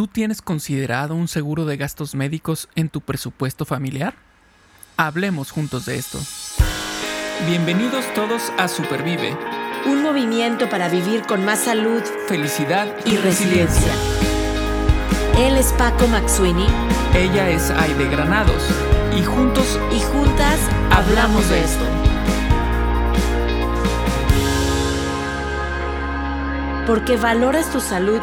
¿Tú tienes considerado un seguro de gastos médicos en tu presupuesto familiar? Hablemos juntos de esto. Bienvenidos todos a Supervive. Un movimiento para vivir con más salud, felicidad y, y resiliencia. Él es Paco Maxuini. Ella es Aide Granados. Y juntos y juntas hablamos de esto. Porque valoras tu salud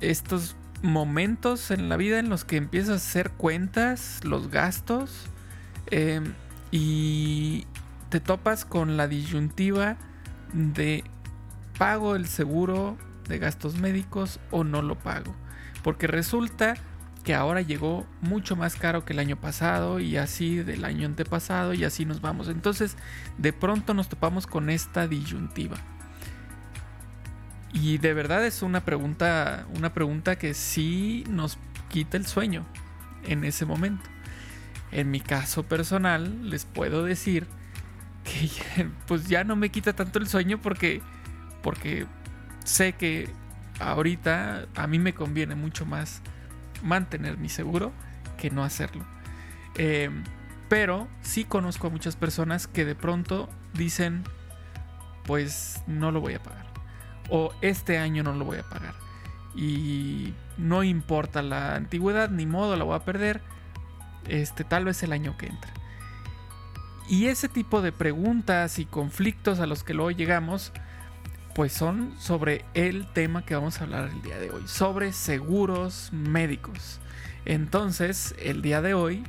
estos momentos en la vida en los que empiezas a hacer cuentas, los gastos, em, y te topas con la disyuntiva de pago el seguro de gastos médicos o no lo pago. Porque resulta que ahora llegó mucho más caro que el año pasado y así del año antepasado y así nos vamos. Entonces de pronto nos topamos con esta disyuntiva. Y de verdad es una pregunta, una pregunta que sí nos quita el sueño en ese momento. En mi caso personal les puedo decir que pues ya no me quita tanto el sueño porque porque sé que ahorita a mí me conviene mucho más mantener mi seguro que no hacerlo. Em, pero sí conozco a muchas personas que de pronto dicen pues no lo voy a pagar o este año no lo voy a pagar. Y no importa la antigüedad, ni modo, la voy a perder. Este, tal vez el año que entra. Y ese tipo de preguntas y conflictos a los que luego llegamos, pues son sobre el tema que vamos a hablar el día de hoy, sobre seguros médicos. Entonces, el día de hoy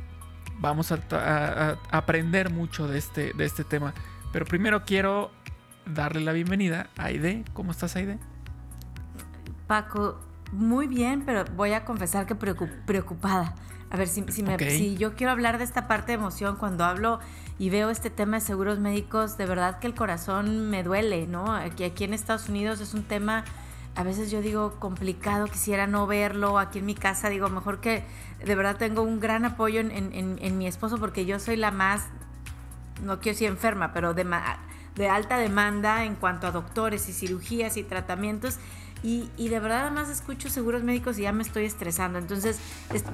vamos a, aprender mucho de este, de este tema. Pero primero quiero darle la bienvenida a Aide. ¿Cómo estás, Aide? Paco, muy bien, pero voy a confesar que preocupada. A ver, si, si, yo quiero hablar de esta parte de emoción, cuando hablo y veo este tema de seguros médicos, de verdad que el corazón me duele, ¿no? Aquí, aquí en Estados Unidos es un tema, a veces yo digo complicado, quisiera no verlo. Aquí en mi casa digo, mejor que de verdad tengo un gran apoyo en, en mi esposo porque yo soy la más, no quiero decir enferma, pero de, de alta demanda en cuanto a doctores y cirugías y tratamientos. Y, de verdad además escucho seguros médicos y ya me estoy estresando. Entonces,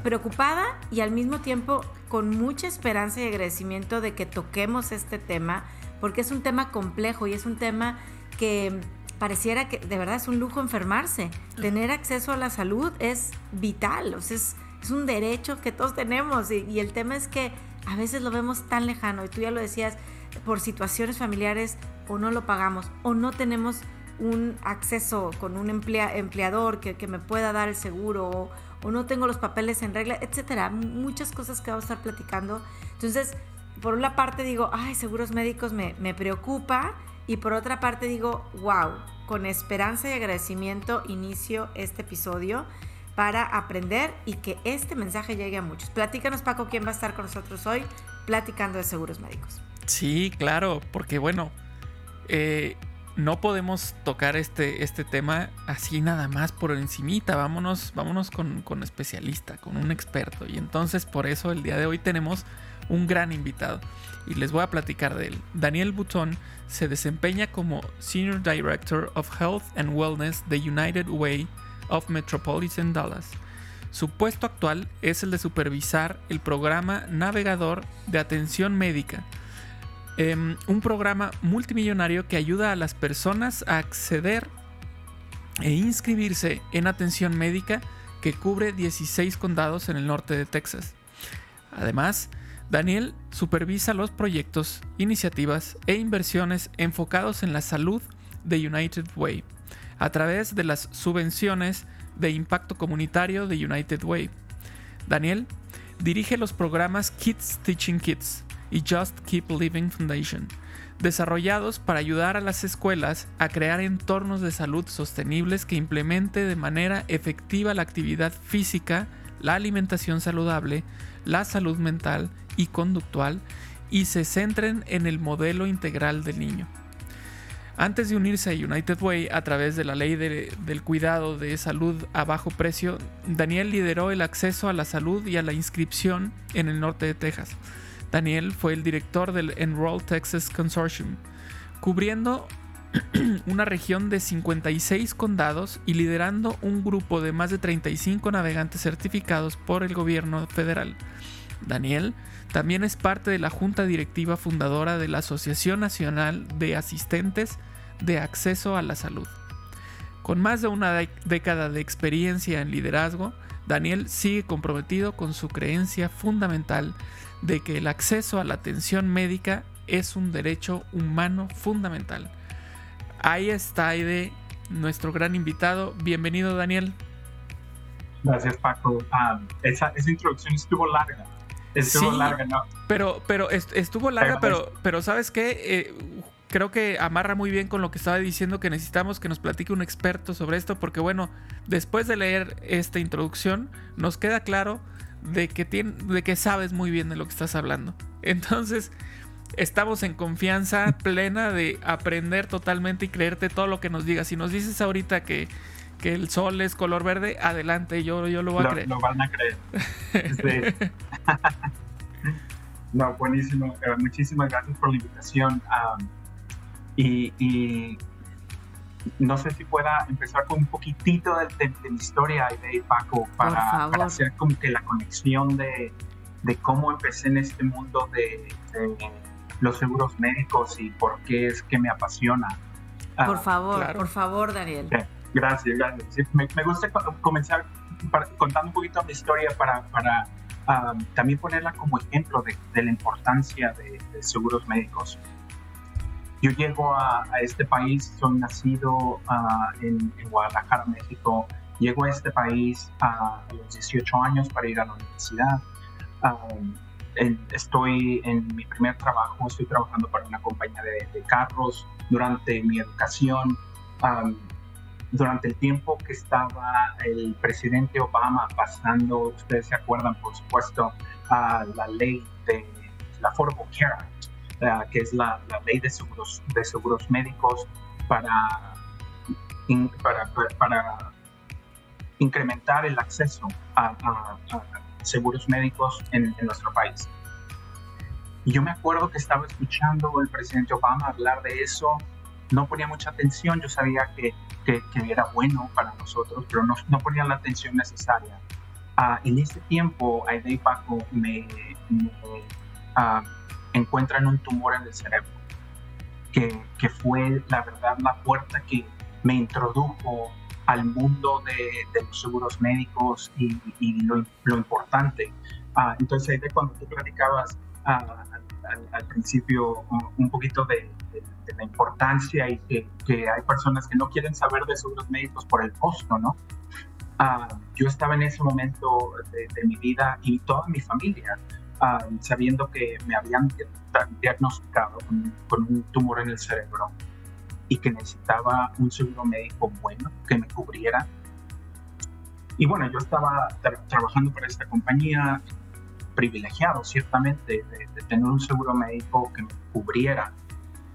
preocupada y al mismo tiempo con mucha esperanza y agradecimiento de que toquemos este tema, porque es un tema complejo y es un tema que pareciera que de verdad es un lujo enfermarse. Tener acceso a la salud es vital, o sea, es, un derecho que todos tenemos y, y el tema es que a veces lo vemos tan lejano y tú ya lo decías, por situaciones familiares o no lo pagamos o no tenemos un acceso con un empleador que, me pueda dar el seguro o, no tengo los papeles en regla, etcétera. Muchas cosas que vamos a estar platicando. Entonces, por una parte digo, ay, seguros médicos me, me preocupa y por otra parte digo, wow, con esperanza y agradecimiento inicio este episodio para aprender y que este mensaje llegue a muchos. Platícanos, Paco, quién va a estar con nosotros hoy platicando de seguros médicos. Sí, claro, porque bueno, eh, no podemos tocar este, este tema así nada más por encimita. Vámonos, vámonos con, con especialista, con un experto. Y entonces por eso el día de hoy tenemos un gran invitado. Y les voy a platicar de él. Daniel Butón se desempeña como Senior Director of Health and Wellness de United Way of Metropolitan Dallas. Su puesto actual es el de supervisar el programa navegador de atención médica Em, un programa multimillonario que ayuda a las personas a acceder e inscribirse en atención médica que cubre 16 condados en el norte de Texas. Además, Daniel supervisa los proyectos, iniciativas e inversiones enfocados en la salud de United Way a través de las subvenciones de impacto comunitario de United Way. Daniel dirige los programas Kids Teaching Kids, y Just Keep Living Foundation, desarrollados para ayudar a las escuelas a crear entornos de salud sostenibles que implemente de manera efectiva la actividad física, la alimentación saludable, la salud mental y conductual y se centren en el modelo integral del niño. Antes de unirse a United Way a través de la ley del cuidado de salud a bajo precio, Daniel lideró el acceso a la salud y a la inscripción en el norte de Texas. Daniel fue el director del Enroll Texas Consortium, cubriendo una región de 56 condados y liderando un grupo de más de 35 navegantes certificados por el gobierno federal. Daniel también es parte de la junta directiva fundadora de la Asociación Nacional de Asistentes de Acceso a la Salud. Con más de una década de experiencia en liderazgo, Daniel sigue comprometido con su creencia fundamental de que el acceso a la atención médica es un derecho humano fundamental. Ahí está Aide, nuestro gran invitado. Bienvenido, Daniel. Gracias, Paco. Ah, esa, introducción estuvo larga. Estuvo larga, ¿no? Pero, pero estuvo larga, pero, pero ¿sabes qué? Eh, creo que amarra muy bien con lo que estaba diciendo que necesitamos que nos platique un experto sobre esto, porque bueno, después de leer esta introducción, nos queda claro de que, de que sabes muy bien de lo que estás hablando. Entonces, estamos en confianza plena de aprender totalmente y creerte todo lo que nos digas. Si nos dices ahorita que, que el sol es color verde, adelante, yo, yo lo voy a creer. Lo van a creer. no, buenísimo. Muchísimas gracias por la invitación. y no sé si pueda empezar con un poquitito de, de, mi historia y de Paco para, hacer como que la conexión de, de, cómo empecé en este mundo de, los seguros médicos y por qué es que me apasiona. Por ah, favor, por favor, Daniel. gracias, gracias. me, gusta comenzar contando un poquito mi historia para, para ah, también ponerla como ejemplo de, la importancia de seguros médicos. Yo llego a, este país, soy nacido ah, en, Guadalajara, México. Llego a este país a los 18 años para ir a la universidad. Ah, estoy en mi primer trabajo, estoy trabajando para una compañía de, carros durante mi educación. Ah, durante el tiempo que estaba el presidente Obama pasando, ustedes se acuerdan, por supuesto, a la ley de la Affordable Care que es la, ley de seguros, de seguros médicos para, para, para, incrementar el acceso a, seguros médicos en, nuestro país. Y yo me acuerdo que estaba escuchando al presidente Obama hablar de eso, no ponía mucha atención, yo sabía que, que, era bueno para nosotros, pero no, no ponía la atención necesaria. Uh, en ese tiempo, Aide Paco me, me uh, encuentran un tumor en el cerebro, que, que fue la verdad la puerta que me introdujo al mundo de, los seguros médicos y, lo, lo, importante. Ah, entonces, ahí de cuando tú platicabas ah, al, principio un, poquito de, la importancia y que, que, hay personas que no quieren saber de seguros médicos por el costo, ¿no? Ah, yo estaba en ese momento de, de, mi vida y toda mi familia sabiendo que me habían diagnosticado con, un tumor en el cerebro y que necesitaba un seguro médico bueno que me cubriera. Y bueno, yo estaba trabajando para esta compañía, privilegiado ciertamente de, tener un seguro médico que me cubriera,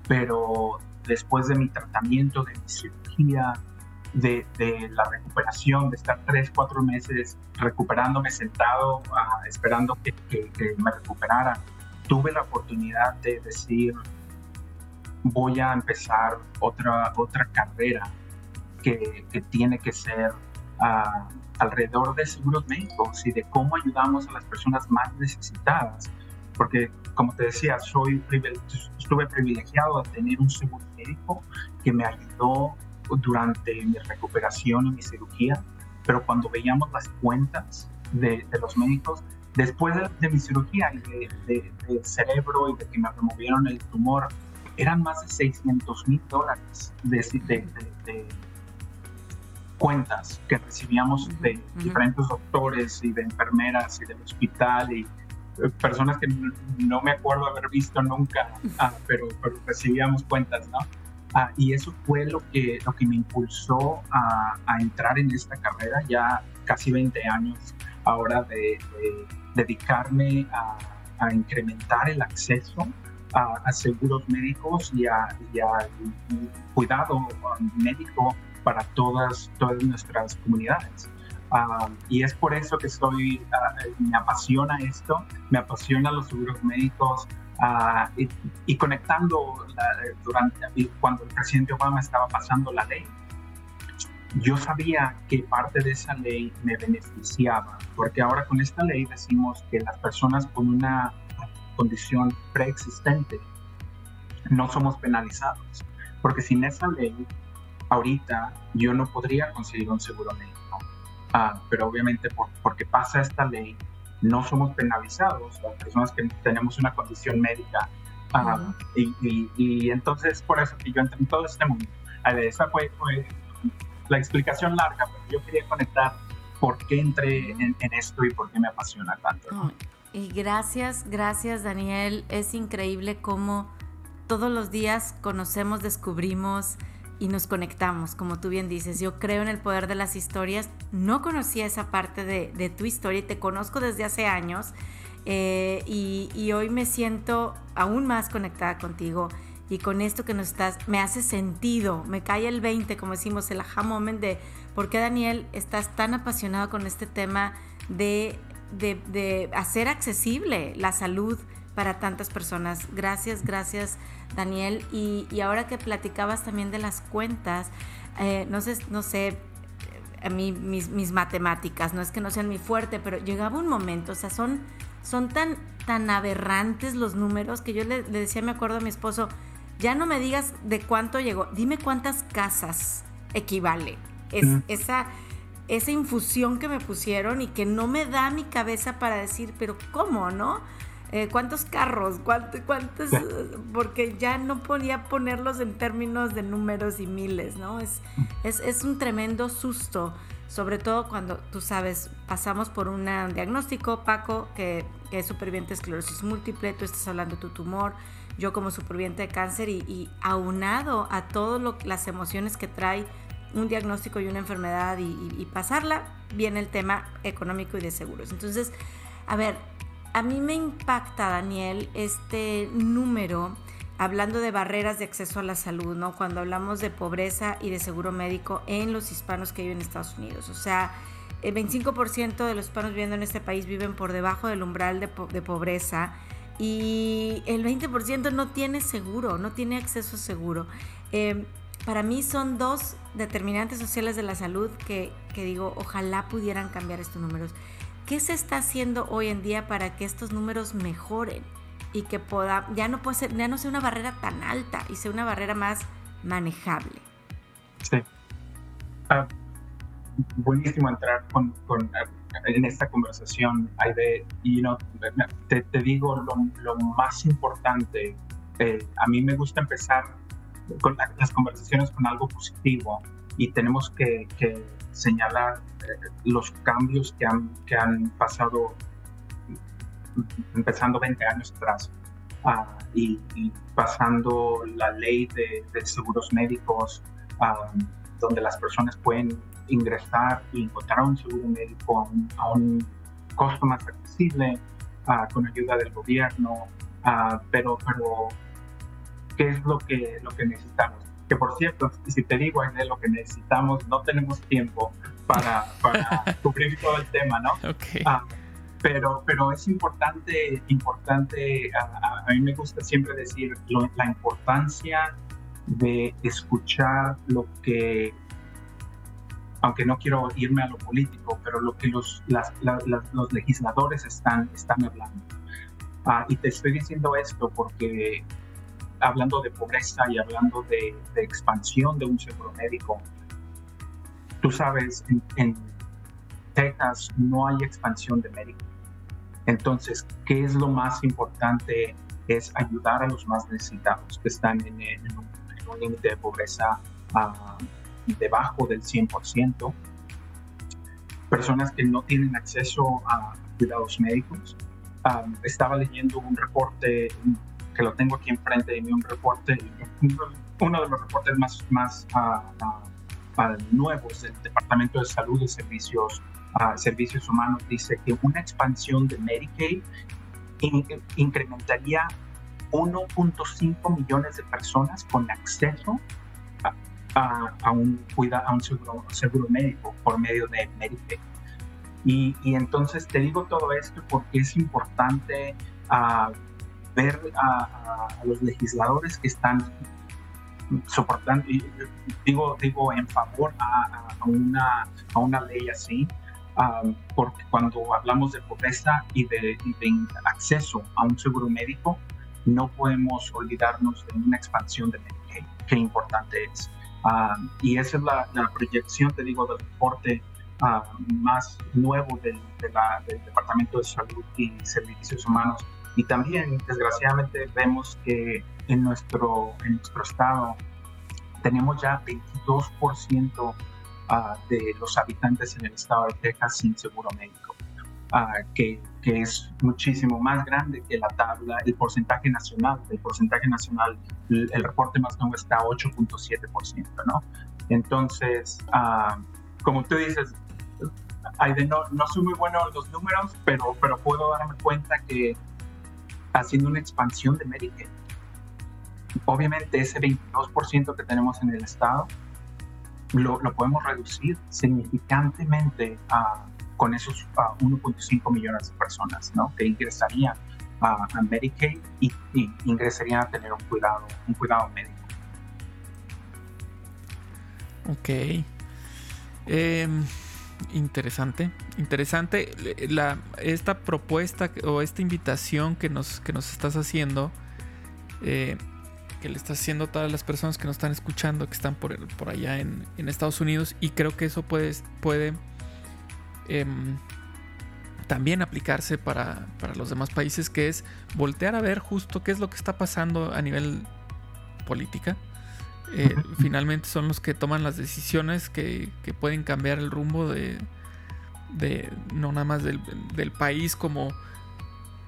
pero después de mi tratamiento, de mi cirugía, de, la recuperación, de estar tres, cuatro meses recuperándome sentado, ah, esperando que, me recuperara, tuve la oportunidad de decir, voy a empezar otra, otra carrera que, tiene que ser ah, alrededor de seguros médicos y de cómo ayudamos a las personas más necesitadas. Porque, como te decía, soy estuve privilegiado de tener un seguro médico que me ayudó durante mi recuperación y mi cirugía, pero cuando veíamos las cuentas de, los médicos, después de, mi cirugía y de, cerebro y de que me removieron el tumor, eran más de 600 mil dólares de, cuentas que recibíamos de diferentes doctores y de enfermeras y del hospital y personas que no me acuerdo haber visto nunca, ah, pero, recibíamos cuentas, ¿no? Ah, y eso fue lo que, lo que me impulsó a, entrar en esta carrera, ya casi 20 años ahora de, dedicarme a, incrementar el acceso a, seguros médicos y a, cuidado médico para todas, todas nuestras comunidades. Ah, y es por eso que estoy, ah, me apasiona esto, me apasiona los seguros médicos uh, y, conectando durante cuando el presidente Obama estaba pasando la ley. Yo sabía que parte de esa ley me beneficiaba, porque ahora con esta ley decimos que las personas con una condición preexistente no somos penalizados, porque sin esa ley, ahorita yo no podría conseguir un seguro médico Ah, pero obviamente porque pasa esta ley, no somos penalizados las personas que tenemos una condición médica. Ah, y, entonces por eso que yo entré en todo este mundo. Esa fue, la explicación larga, pero yo quería conectar por qué entré en, esto y por qué me apasiona tanto. Y gracias, gracias Daniel. Es increíble cómo todos los días conocemos, descubrimos, y nos conectamos, como tú bien dices. Yo creo en el poder de las historias. No conocía esa parte de, tu historia y te conozco desde hace años eh, y, hoy me siento aún más conectada contigo y con esto que nos estás, me hace sentido, me cae el 20, como decimos, el aha moment de por qué Daniel estás tan apasionado con este tema de, de hacer accesible la salud para tantas personas. Gracias, gracias Daniel. Y, ahora que platicabas también de las cuentas, eh, no sé, no sé, a mí mis, matemáticas, no es que no sean mi fuerte, pero llegaba un momento, o sea, son, son tan, tan aberrantes los números que yo le, decía, me acuerdo a mi esposo, ya no me digas de cuánto llegó, dime cuántas casas equivale. Es, esa, esa infusión que me pusieron y que no me da mi cabeza para decir, pero ¿cómo, no? Eh, ¿Cuántos carros? ¿Cuántos? cuántos porque ya no podía ponerlos en términos de números y miles, ¿no? Es, es, un tremendo susto, sobre todo cuando, tú sabes, pasamos por un diagnóstico, Paco, que, es superviviente de esclerosis múltiple, tú estás hablando de tu tumor, yo como superviviente de cáncer y, aunado a todas las emociones que trae un diagnóstico y una enfermedad y, y pasarla, viene el tema económico y de seguros. Entonces, a ver, a mí me impacta, Daniel, este número, hablando de barreras de acceso a la salud, ¿no? Cuando hablamos de pobreza y de seguro médico en los hispanos que viven en Estados Unidos. O sea, el 25% de los hispanos viviendo en este país viven por debajo del umbral de, pobreza y el 20% no tiene seguro, no tiene acceso seguro. Em, para mí son dos determinantes sociales de la salud que, que digo, ojalá pudieran cambiar estos números. ¿Qué se está haciendo hoy en día para que estos números mejoren y que pueda, ya no puede ser, ya no sea una barrera tan alta y sea una barrera más manejable? Sí. Ah, buenísimo entrar con, en esta conversación, Aide. Y no, te, digo lo, más importante. Eh, a mí me gusta empezar con las conversaciones con algo positivo y tenemos que, señalar eh, los cambios que han, que han pasado empezando 20 años atrás ah, y, pasando la ley de, seguros médicos ah, donde las personas pueden ingresar y encontrar un seguro médico a un, costo más accesible ah, con ayuda del gobierno pero pero qué es lo que lo que necesitamos que por cierto, si te digo, es lo que necesitamos, no tenemos tiempo para, para cubrir todo el tema, ¿no? Ah, pero, pero es importante, importante a, mí me gusta siempre decir la importancia de escuchar lo que, aunque no quiero irme a lo político, pero lo que los, los legisladores están, están hablando. Ah, y te estoy diciendo esto porque hablando de pobreza y hablando de, expansión de un seguro médico, tú sabes, en, Texas no hay expansión de médicos. Entonces, ¿qué es lo más importante? Es ayudar a los más necesitados que están en, un, límite de pobreza ah, debajo del 100%, personas que no tienen acceso a cuidados médicos, estaba leyendo un reporte que lo tengo aquí enfrente de mí, un reporte, uno de los reportes más, más nuevos del Departamento de Salud y Servicios, Servicios Humanos, dice que una expansión de Medicaid incrementaría 1.5 millones de personas con acceso a, un, a un seguro, seguro, médico por medio de Medicaid. Y, y, entonces te digo todo esto porque es importante uh, ver a, los legisladores que están soportando, digo, digo en favor a, una, a una ley así, um, porque cuando hablamos de pobreza y de, de, acceso a un seguro médico, no podemos olvidarnos de una expansión de Medicaid, qué importante es. Um, y esa es la, la, proyección, te digo, del reporte más nuevo del, del Departamento de Salud y Servicios Humanos. Y también, desgraciadamente, vemos que en nuestro, en nuestro estado tenemos ya 22% ah, de los habitantes en el estado de Texas sin seguro médico, ah, que, que, es muchísimo más grande que la tabla, el porcentaje nacional. El porcentaje nacional, el, reporte más nuevo está 8.7%, ¿no? Entonces, ah, como tú dices, no, no soy muy bueno en los números, pero, pero puedo darme cuenta que haciendo una expansión de Medicaid, obviamente ese 22% que tenemos en el estado lo, lo podemos reducir significantemente con esos 1.5 millones de personas ¿no? que ingresarían a, Medicaid y, ingresarían a tener un cuidado, un cuidado médico. Ok. Eh, Interesante, interesante. La, esta propuesta o esta invitación que nos, que nos estás haciendo, eh, que le estás haciendo a todas las personas que nos están escuchando, que están por, por allá en, Estados Unidos, y creo que eso puede, puede em, también aplicarse para, para los demás países, que es voltear a ver justo qué es lo que está pasando a nivel política eh, finalmente son los que toman las decisiones que, pueden cambiar el rumbo de, no nada más del, país como,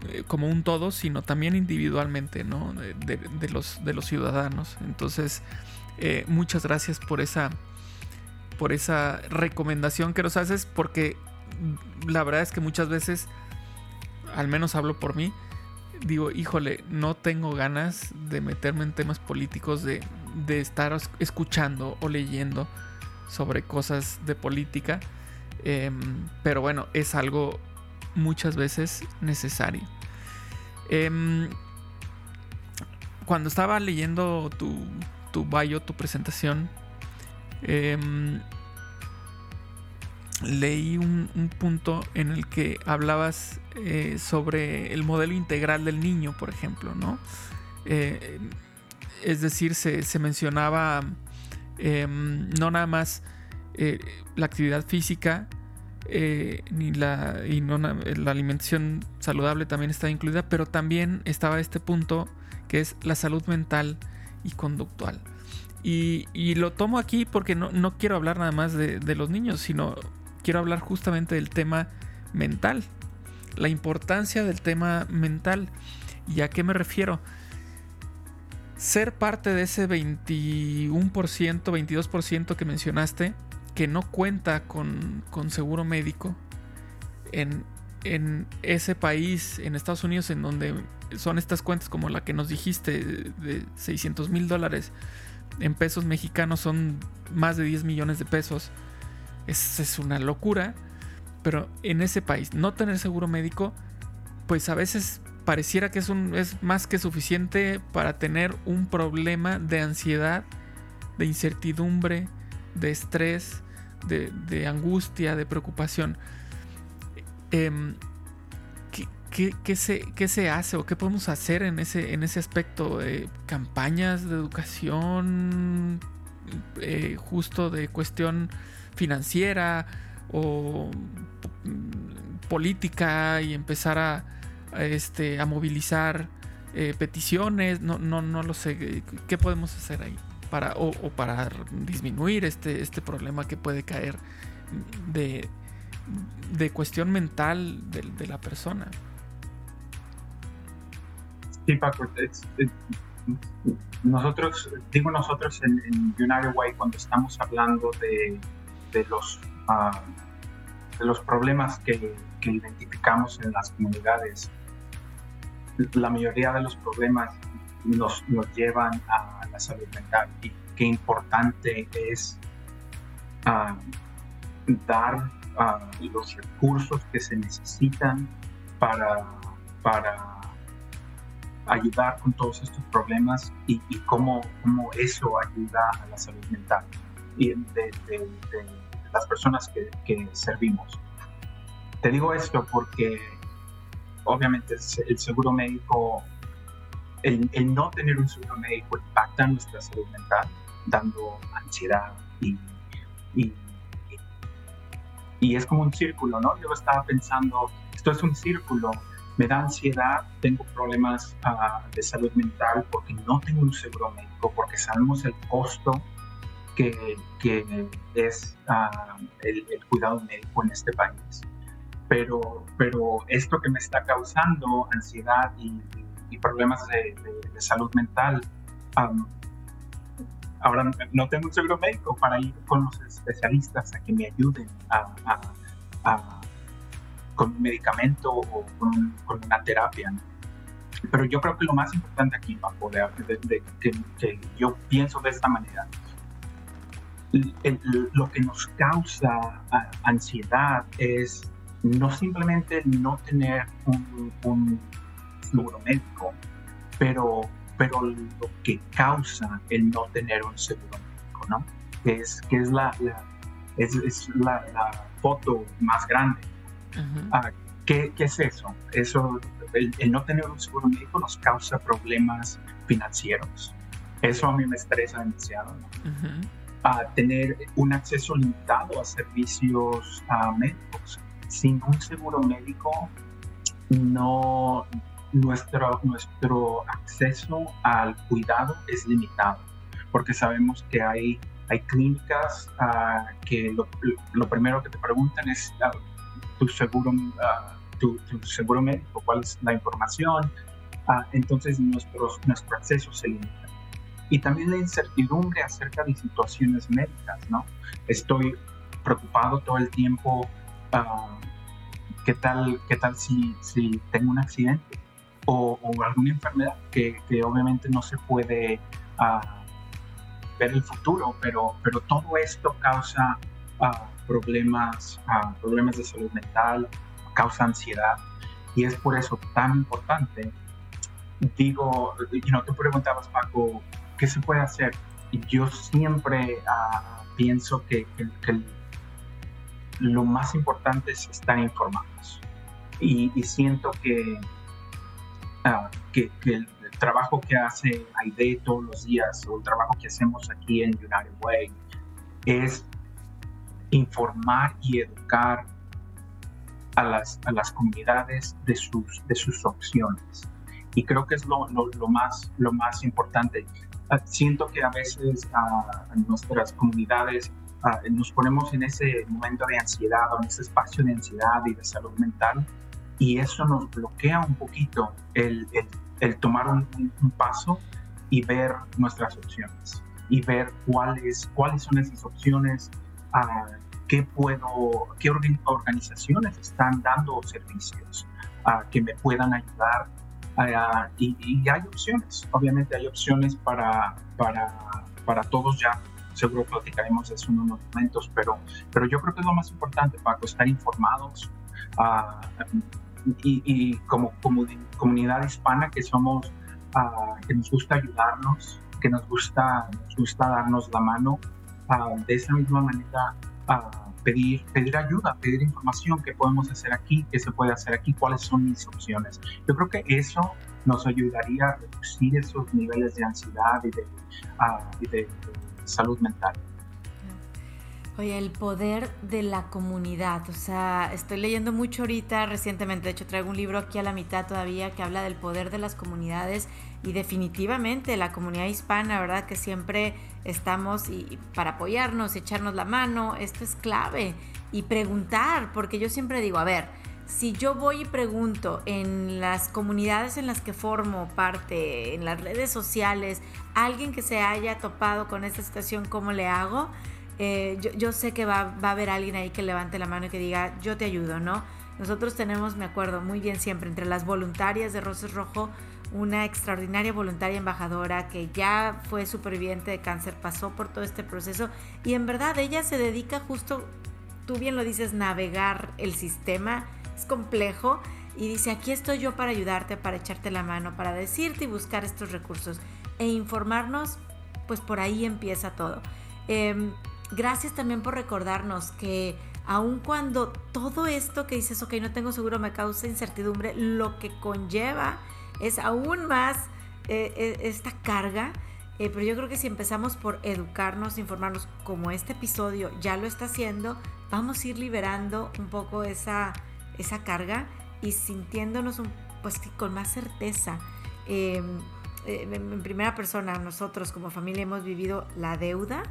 eh, como un todo, sino también individualmente, ¿no? De, los, de los ciudadanos. Entonces, eh, muchas gracias por esa, por esa recomendación que nos haces, porque la verdad es que muchas veces, al menos hablo por mí, digo, híjole, no tengo ganas de meterme en temas políticos de de estar escuchando o leyendo sobre cosas de política. Em, pero bueno, es algo muchas veces necesario. Em, cuando estaba leyendo tu, tu bio, tu presentación, em, leí un, punto en el que hablabas eh, sobre el modelo integral del niño, por ejemplo, ¿no? Es decir, se, mencionaba em, no nada más eh, la actividad física, eh, ni la, y no, la alimentación saludable también está incluida, pero también estaba este punto que es la salud mental y conductual. Y, lo tomo aquí porque no, quiero hablar nada más de, de, los niños, sino quiero hablar justamente del tema mental, la importancia del tema mental. ¿Y a qué me refiero? Ser parte de ese 21%, 22% que mencionaste, que no cuenta con, seguro médico en, ese país, en Estados Unidos, en donde son estas cuentas como la que nos dijiste de 600 mil dólares en pesos mexicanos son más de 10 millones de pesos. Es, es una locura. Pero en ese país, no tener seguro médico, pues a veces pareciera que es, un, es más que suficiente para tener un problema de ansiedad, de incertidumbre, de estrés, de, angustia, de preocupación. Em, ¿qué, se, hace o qué podemos hacer en ese, en ese aspecto? de ¿Campañas de educación eh, justo de cuestión financiera o mm, política y empezar a este, a movilizar eh, peticiones, no, no, no lo sé, ¿qué podemos hacer ahí? Para, o, para disminuir este, este problema que puede caer de, de cuestión mental de, la persona. Sí, Paco, nosotros, digo nosotros en, United Way cuando estamos hablando de, de los, ah, de los problemas que, que, identificamos en las comunidades, la mayoría de los problemas nos, nos llevan a la salud mental y qué importante es uh, dar uh, los recursos que se necesitan para, para ayudar con todos estos problemas y, cómo, cómo, eso ayuda a la salud mental y de, de, las personas que, que, servimos. Te digo esto porque obviamente el seguro médico, el, el no tener un seguro médico impacta nuestra salud mental, dando ansiedad y, es como un círculo, ¿no? Yo estaba pensando, esto es un círculo me da ansiedad, tengo problemas ah, de salud mental porque no tengo un seguro médico, porque sabemos el costo que, es uh, el, cuidado médico en este país. Pero, pero esto que me está causando ansiedad y, y problemas de, de, salud mental, um, ahora no tengo un seguro médico para ir con los especialistas a que me ayuden a, a, a con un medicamento o con, una terapia. Pero yo creo que lo más importante aquí, Paco, de, de, que, yo pienso de esta manera, lo que nos causa ansiedad es no simplemente no tener un, un seguro médico, pero, pero lo que causa el no tener un seguro médico, ¿no? Que es, que es, la, es, es la, la, foto más grande. Ah, ¿qué, es eso? Eso, el, no tener un seguro médico nos causa problemas financieros. Eso a mí me estresa demasiado. a tener un acceso limitado a servicios médicos. Sin un seguro médico, no, nuestro, nuestro acceso al cuidado es limitado, porque sabemos que hay, hay clínicas ah, que lo, primero que te preguntan es ah, tu seguro, ah, tu, seguro médico, cuál es la información. Entonces nuestros, nuestro acceso se limita. Y también la incertidumbre acerca de situaciones médicas, ¿no? Estoy preocupado todo el tiempo, uh, ¿qué tal, qué tal si, si tengo un accidente o, alguna enfermedad que, que, obviamente no se puede ver el futuro, pero, pero todo esto causa problemas, problemas de salud mental, causa ansiedad. Y es por eso tan importante. Digo, y no te preguntabas, Paco, ¿qué se puede hacer? Yo siempre ah, pienso que, lo más importante es estar informados. Y, siento que, ah, que, que, el, trabajo que hace Aide todos los días o el trabajo que hacemos aquí en United Way es informar y educar a las, a las comunidades de sus, de sus opciones. Y creo que es lo, lo, más, lo más importante. Ah, siento que a veces en nuestras comunidades ah, nos ponemos en ese momento de ansiedad o en ese espacio de ansiedad y de salud mental y eso nos bloquea un poquito el, el, el tomar un, un, paso y ver nuestras opciones y ver cuáles, cuáles son esas opciones, qué puedo, qué organizaciones están dando servicios que me puedan ayudar. y, hay opciones, obviamente hay opciones para, para, para todos ya. Seguro platicaremos de eso en unos momentos, pero, pero yo creo que es lo más importante, Paco, estar informados y, como, como comunidad hispana que somos, que nos gusta ayudarnos, que nos gusta, nos gusta darnos la mano, de esa misma manera pedir, pedir ayuda, pedir información, qué podemos hacer aquí, qué se puede hacer aquí, cuáles son mis opciones. Yo creo que eso nos ayudaría a reducir esos niveles de ansiedad y de, y de salud mental. Oye, el poder de la comunidad. O sea, estoy leyendo mucho ahorita, recientemente, de hecho traigo un libro aquí a la mitad todavía que habla del poder de las comunidades y definitivamente la comunidad hispana, ¿verdad? Que siempre estamos y, para apoyarnos, echarnos la mano, esto es clave. Y preguntar, porque yo siempre digo, a ver, si yo voy y pregunto en las comunidades en las que formo parte, en las redes sociales, alguien que se haya topado con esta situación, ¿cómo le hago? Eh, yo, sé que va, a haber alguien ahí que levante la mano y que diga, yo te ayudo, ¿no? Nosotros tenemos, me acuerdo muy bien siempre, entre las voluntarias de Roses Rojo, una extraordinaria voluntaria embajadora que ya fue superviviente de cáncer, pasó por todo este proceso y en verdad ella se dedica justo, tú bien lo dices, navegar el sistema es complejo y dice, aquí estoy yo para ayudarte, para echarte la mano, para decirte y buscar estos recursos e informarnos, pues por ahí empieza todo. Em, gracias también por recordarnos que aun cuando todo esto que dices, ok, no tengo seguro, me causa incertidumbre, lo que conlleva es aún más eh, eh, esta carga. Eh, pero yo creo que si empezamos por educarnos, informarnos, como este episodio ya lo está haciendo, vamos a ir liberando un poco esa, esa carga y sintiéndonos un, pues, con más certeza. Em, em, en primera persona, nosotros como familia hemos vivido la deuda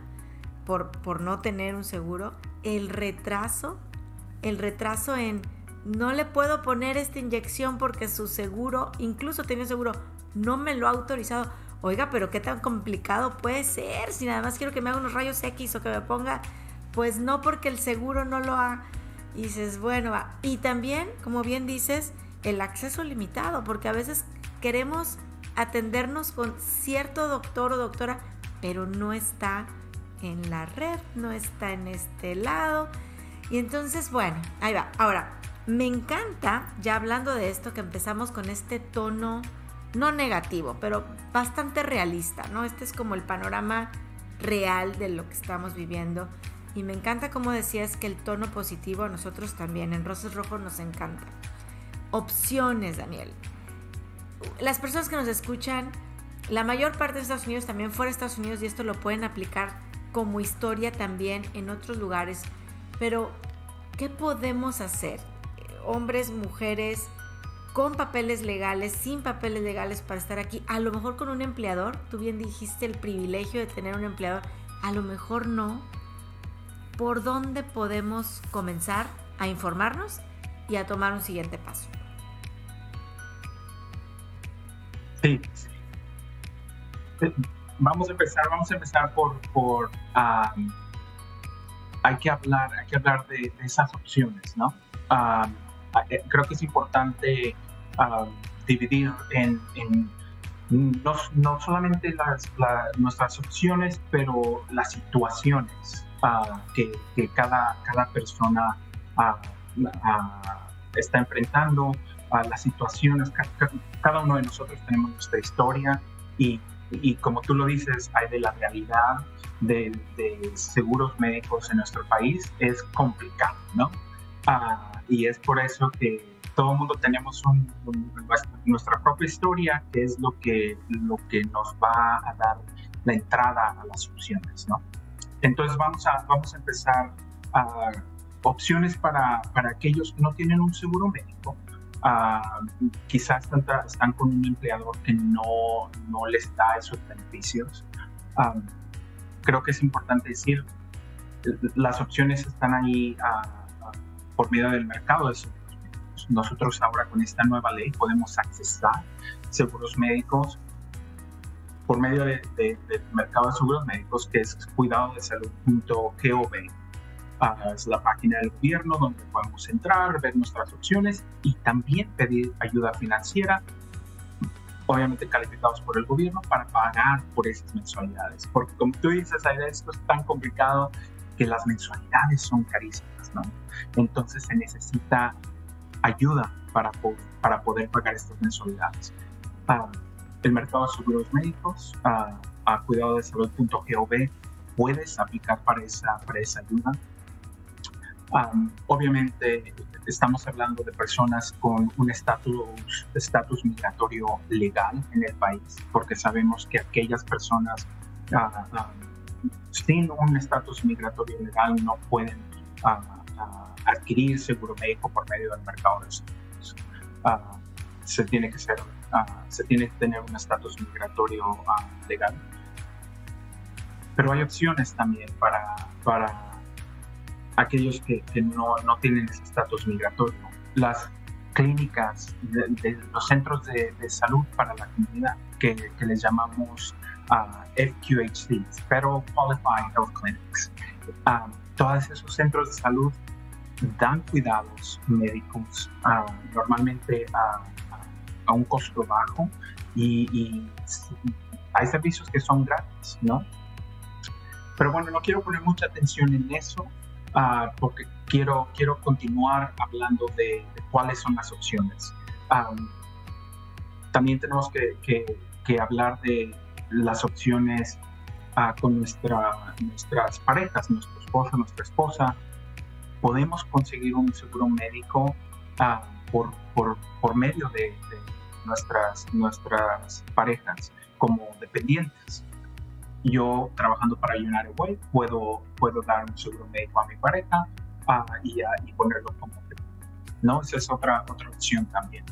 por, por no tener un seguro, el retraso, el retraso en no le puedo poner esta inyección porque su seguro, incluso tiene seguro, no me lo ha autorizado. Oiga, pero qué tan complicado puede ser si nada más quiero que me haga unos rayos X o que me ponga, pues no porque el seguro no lo ha y dices, bueno, y también, como bien dices, el acceso limitado, porque a veces queremos atendernos con cierto doctor o doctora, pero no está en la red, no está en este lado. Y entonces, bueno, ahí va. Ahora, me encanta, ya hablando de esto, que empezamos con este tono, no negativo, pero bastante realista, ¿no? Este es como el panorama real de lo que estamos viviendo. Y me encanta como decías que el tono positivo a nosotros también, en Rosas Rojos nos encanta. Opciones, Daniel. Las personas que nos escuchan, la mayor parte de Estados Unidos, también fuera de Estados Unidos, y esto lo pueden aplicar como historia también en otros lugares. Pero, ¿qué podemos hacer? Hombres, mujeres, con papeles legales, sin papeles legales para estar aquí, a lo mejor con un empleador, tú bien dijiste el privilegio de tener un empleador, a lo mejor no, por dónde podemos comenzar a informarnos y a tomar un siguiente paso. Sí. Vamos a empezar, vamos a empezar por, por hay que hablar, hay que hablar de, esas opciones, ¿no? Eh, creo que es importante dividir en, no, no, solamente las, nuestras opciones, pero las situaciones que, cada, cada persona está enfrentando, las situaciones. Cada, uno de nosotros tenemos nuestra historia y, y, como tú lo dices, hay de la realidad de, seguros médicos en nuestro país es complicado, ¿no? Y es por eso que todo el mundo tenemos nuestra propia historia, que es lo que, lo que nos va a dar la entrada a las opciones, ¿no? Entonces vamos a, vamos a empezar a opciones para, para aquellos que no tienen un seguro médico. quizás están, están, con un empleador que no, no les da esos beneficios. creo que es importante decir, las opciones están ahí por medio del mercado de. Nosotros ahora con esta nueva ley podemos accesar seguros médicos por medio del de, mercado de seguros médicos, que es cuidado de salud.gov. Ah, es la página del gobierno donde podemos entrar, ver nuestras opciones y también pedir ayuda financiera, obviamente calificados por el gobierno, para pagar por esas mensualidades. Porque como tú dices, esto es tan complicado que las mensualidades son carísimas, ¿no? Entonces se necesita ayuda para, para poder pagar estas mensualidades. Ah, el mercado de seguros médicos a, a cuidado de salud.gov puedes aplicar para esa, para esa ayuda. obviamente estamos hablando de personas con un estatus, estatus migratorio legal en el país, porque sabemos que aquellas personas uh, sin un estatus migratorio legal no pueden adquirir seguro médico por medio del mercado de seguros. se tiene que ser Ah, se tiene que tener un estatus migratorio ah, legal. Pero hay opciones también para, para aquellos que, no, no, tienen ese estatus migratorio. las clínicas, los centros de, salud para la comunidad, que, les llamamos FQHCs, Federal Qualified Health Clinics. Todos esos centros de salud dan cuidados médicos uh, normalmente a, a, un costo bajo y, hay servicios que son gratis, ¿no? Pero bueno, no quiero poner mucha atención en eso porque quiero, quiero continuar hablando de, cuáles son las opciones. también tenemos que, que, hablar de las opciones uh, con nuestra, nuestras parejas, nuestro esposo, nuestra esposa. Podemos conseguir un seguro médico uh, por, por, por, medio de, de, nuestras, nuestras parejas como dependientes yo trabajando para United Way puedo, puedo dar un seguro médico a mi pareja uh, y, y, ponerlo como ¿no? Esa es otra, otra opción también.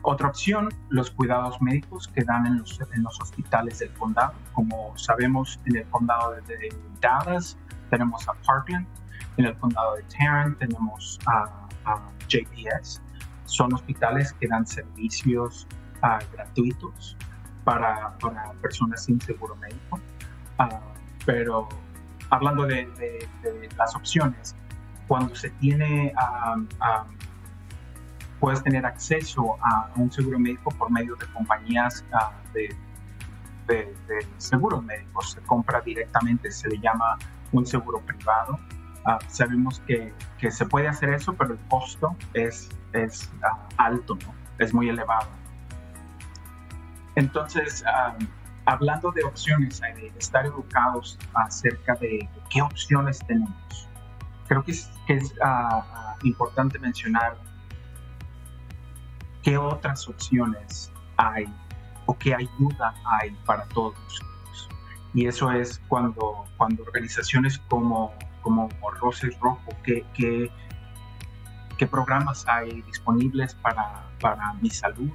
otra opción, los cuidados médicos que dan en los, en los hospitales del condado. Como sabemos, en el condado de Dallas tenemos a Parkland, en el condado de Tarrant tenemos a, JPS. Son hospitales que dan servicios uh, gratuitos para, para personas sin seguro médico. Uh, pero hablando de, las opciones, cuando se tiene, puedes tener acceso a un seguro médico por medio de compañías uh, de, de, seguros médicos. Se compra directamente, se le llama un seguro privado. Uh, sabemos que, que, se puede hacer eso, pero el costo es, es alto, ¿no? es muy elevado. Entonces, hablando de opciones, de estar educados acerca de, qué opciones tenemos, creo que es, ah, ah, importante mencionar qué otras opciones hay o qué ayuda hay para todos. Y eso es cuando, cuando organizaciones como, como Roses Rojo, qué, qué, qué programas hay disponibles para, para mi salud,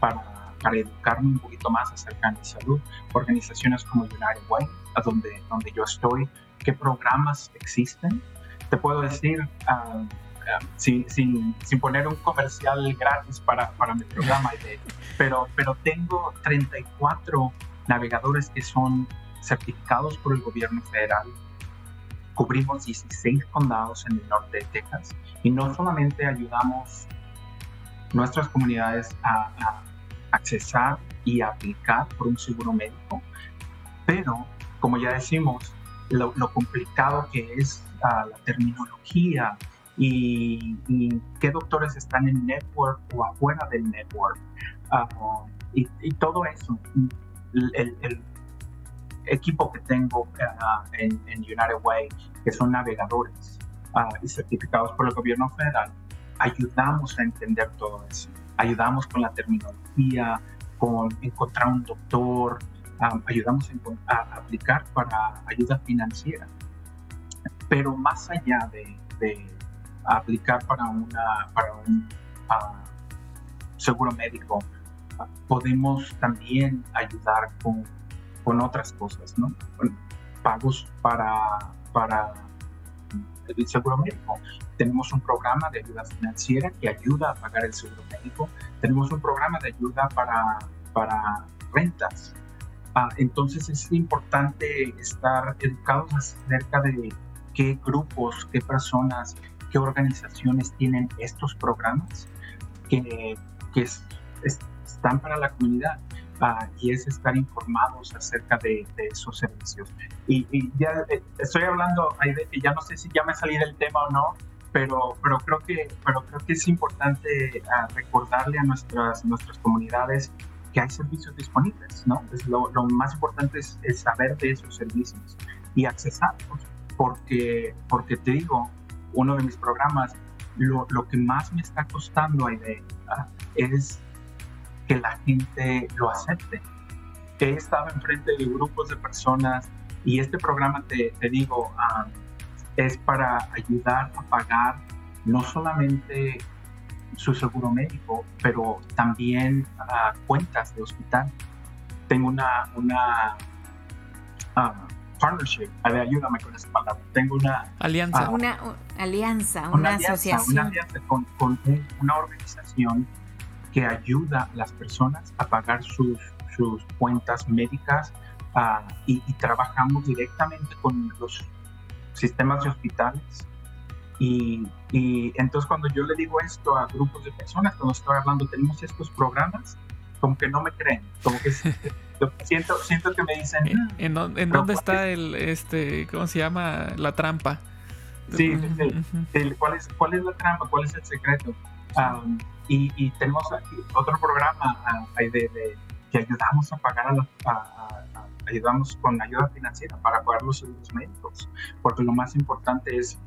para para educarme un poquito más acerca de mi salud. Organizaciones como United Way, a donde, donde yo estoy, qué programas existen. Te puedo decir, ah, ah, sin, sin, sin, poner un comercial gratis para, para mi programa, pero, pero tengo 34 navegadores que son certificados por el gobierno federal. Cubrimos 16 condados en el norte de Texas y no solamente ayudamos nuestras comunidades a, a accesar y aplicar por un seguro médico. Pero, como ya decimos, lo, complicado que es ah, la terminología y, qué doctores están en network o afuera del network. Ah, y, todo eso, equipo que tengo ah, en, en, United Way, que son navegadores y certificados por el gobierno federal, ayudamos a entender todo eso ayudamos con la terminología, con encontrar un doctor, ayudamos a, aplicar para ayuda financiera. Pero más allá de, aplicar para, una, para un ah, seguro médico, podemos también ayudar con, con otras cosas, ¿no? pagos para, para el seguro médico. Tenemos un programa de ayuda financiera que ayuda a pagar el seguro médico. Tenemos un programa de ayuda para, para rentas. Ah, entonces es importante estar educados acerca de qué grupos, qué personas, qué organizaciones tienen estos programas que, que están para la comunidad y es estar informados acerca de, esos servicios. Y, ya eh, estoy hablando, ya no sé si ya me salí del tema o no, pero, pero, creo, que, pero creo que es importante ah, recordarle a nuestras, nuestras comunidades que hay servicios disponibles, ¿no? lo, lo, más importante es, saber de esos servicios y accesarlos, porque, porque te digo, uno de mis programas, lo, lo que más me está costando, Aide, es que la gente lo acepte. He estado enfrente de grupos de personas y este programa, te, te digo, ah, es para ayudar a pagar no solamente su seguro médico, pero también uh, cuentas de hospital. Tengo una, una uh, partnership, a ver, ayúdame con esa palabra. Tengo una alianza, ah, una alianza, una, asociación, una alianza con, una organización que ayuda a las personas a pagar sus, sus cuentas médicas uh, y, y, trabajamos directamente con los sistemas de hospitales. Y, y, entonces cuando yo le digo esto a grupos de personas, cuando estoy hablando, tenemos estos programas, como que no me creen, como que siento, siento que me dicen... ¿En, en, dónde está el, este, cómo se llama, la trampa? Sí, ¿cuál, es, ¿Cuál es la trampa? ¿Cuál es el secreto? Y, y, tenemos otro programa uh, de, que ayudamos a pagar a, la, ayudamos con ayuda financiera para pagar los seguros médicos, porque lo más importante es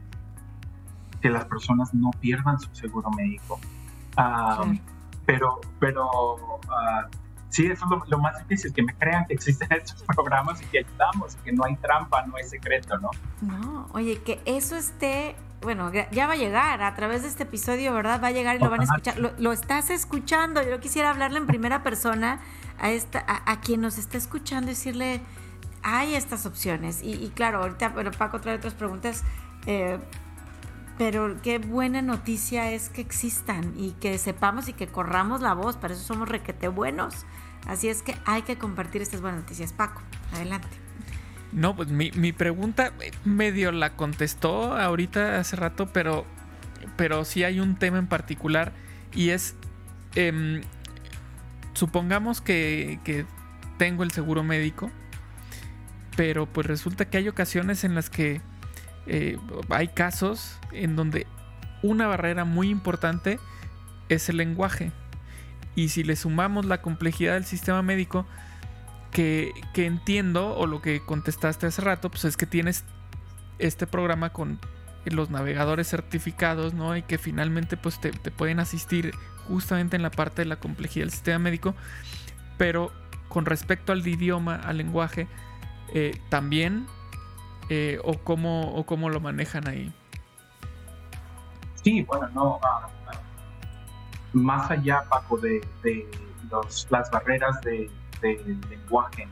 que las personas no pierdan su seguro médico. Pero, pero uh, sí, eso es lo, más difícil, que me crean que existen estos programas y que ayudamos y que no hay trampa, no hay secreto, ¿no? No, oye, que eso esté, bueno, ya va a llegar a través de este episodio, ¿verdad? Va a llegar y lo van a escuchar. Lo, estás escuchando, yo quisiera hablarle en primera persona a, esta, a, quien nos está escuchando y decirle, hay estas opciones. Y, claro, ahorita, bueno, Paco trae otras preguntas. Eh, pero qué buena noticia es que existan y que sepamos y que corramos la voz, para eso somos requete buenos. Así es que hay que compartir estas buenas noticias. Paco, adelante. No, pues mi, mi pregunta medio la contestó ahorita hace rato, pero, pero sí hay un tema en particular y es, em, supongamos que, que tengo el seguro médico, pero pues resulta que hay ocasiones en las que eh, hay casos en donde una barrera muy importante es el lenguaje. Y si le sumamos la complejidad del sistema médico, que, entiendo, o lo que contestaste hace rato, pues es que tienes este programa con los navegadores certificados, ¿no? Y que finalmente pues te, pueden asistir justamente en la parte de la complejidad del sistema médico. Pero con respecto al idioma, al lenguaje, eh, también eh, o, cómo, o cómo lo manejan ahí. Sí, bueno, no, más allá, Paco, de, los, las barreras de, lenguaje,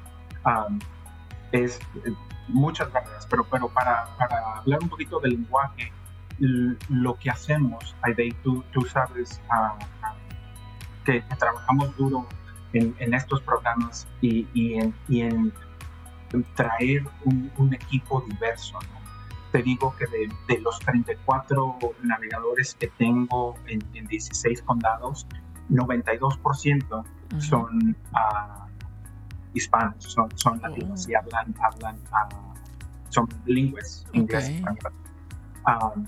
es eh, muchas barreras, pero, pero para, para, hablar un poquito del lenguaje, lo que hacemos, Aidey, tú, tú sabes ah, que, trabajamos duro en, estos programas y, y, en, y en traer un, equipo diverso. Te digo que de, los 34 navegadores que tengo en, 16 condados, 92% son uh, hispanos, son, son latinos y hablan, hablan uh, son bilingües, inglés y español. Um,